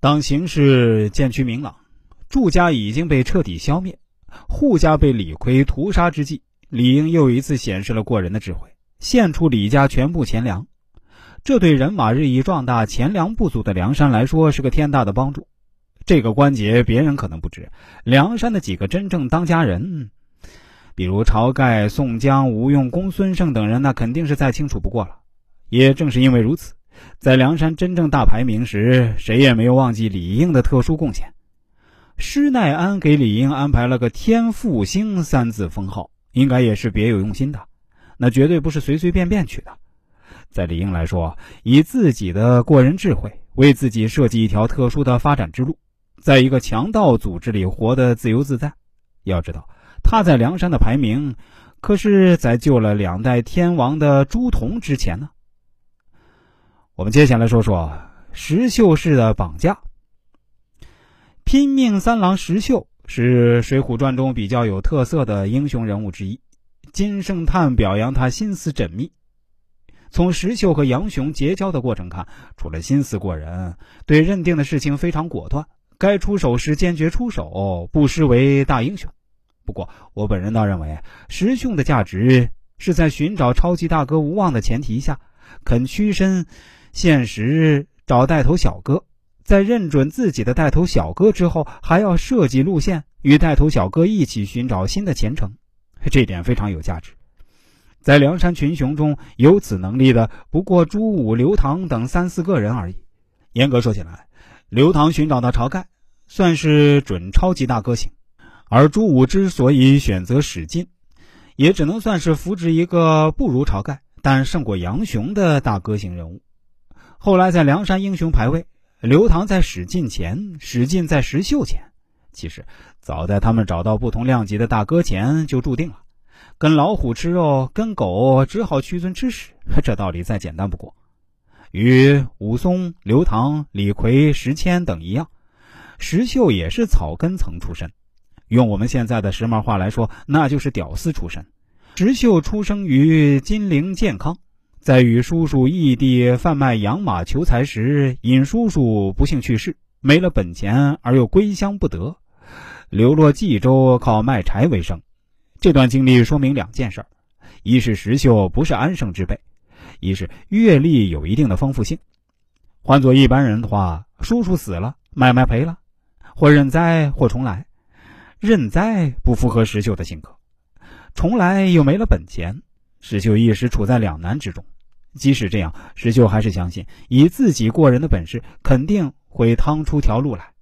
当形势渐趋明朗，祝家已经被彻底消灭，扈家被李逵屠杀之际，李应又一次显示了过人的智慧，献出李家全部钱粮。这对人马日益壮大、钱粮不足的梁山来说是个天大的帮助。这个关节别人可能不知，梁山的几个真正当家人，比如晁盖、宋江、吴用、公孙胜等人，那肯定是再清楚不过了。也正是因为如此。在梁山真正大排名时，谁也没有忘记李应的特殊贡献。施耐庵给李应安排了个“天复星”三字封号，应该也是别有用心的，那绝对不是随随便便取的。在李应来说，以自己的过人智慧，为自己设计一条特殊的发展之路，在一个强盗组织里活得自由自在。要知道，他在梁山的排名，可是在救了两代天王的朱仝之前呢。我们接下来说说石秀氏的绑架。拼命三郎石秀是《水浒传》中比较有特色的英雄人物之一。金圣叹表扬他心思缜密。从石秀和杨雄结交的过程看，除了心思过人，对认定的事情非常果断，该出手时坚决出手，不失为大英雄。不过，我本人倒认为，石秀的价值是在寻找超级大哥无望的前提下，肯屈身。现实找带头小哥，在认准自己的带头小哥之后，还要设计路线，与带头小哥一起寻找新的前程，这点非常有价值。在梁山群雄中有此能力的，不过朱武、刘唐等三四个人而已。严格说起来，刘唐寻找到晁盖，算是准超级大哥型；而朱武之所以选择史进，也只能算是扶植一个不如晁盖，但胜过杨雄的大哥型人物。后来在梁山英雄排位，刘唐在史进前，史进在石秀前。其实早在他们找到不同量级的大哥前就注定了，跟老虎吃肉，跟狗只好屈尊吃屎。这道理再简单不过。与武松、刘唐、李逵、石谦等一样，石秀也是草根层出身。用我们现在的时髦话来说，那就是屌丝出身。石秀出生于金陵健康。在与叔叔异地贩卖养马求财时，尹叔叔不幸去世，没了本钱而又归乡不得，流落冀州靠卖柴为生。这段经历说明两件事：一是石秀不是安生之辈，一是阅历有一定的丰富性。换做一般人的话，叔叔死了，买卖赔了，或认栽或重来。认栽不符合石秀的性格，重来又没了本钱，石秀一时处在两难之中。即使这样，石秀还是相信以自己过人的本事，肯定会趟出条路来。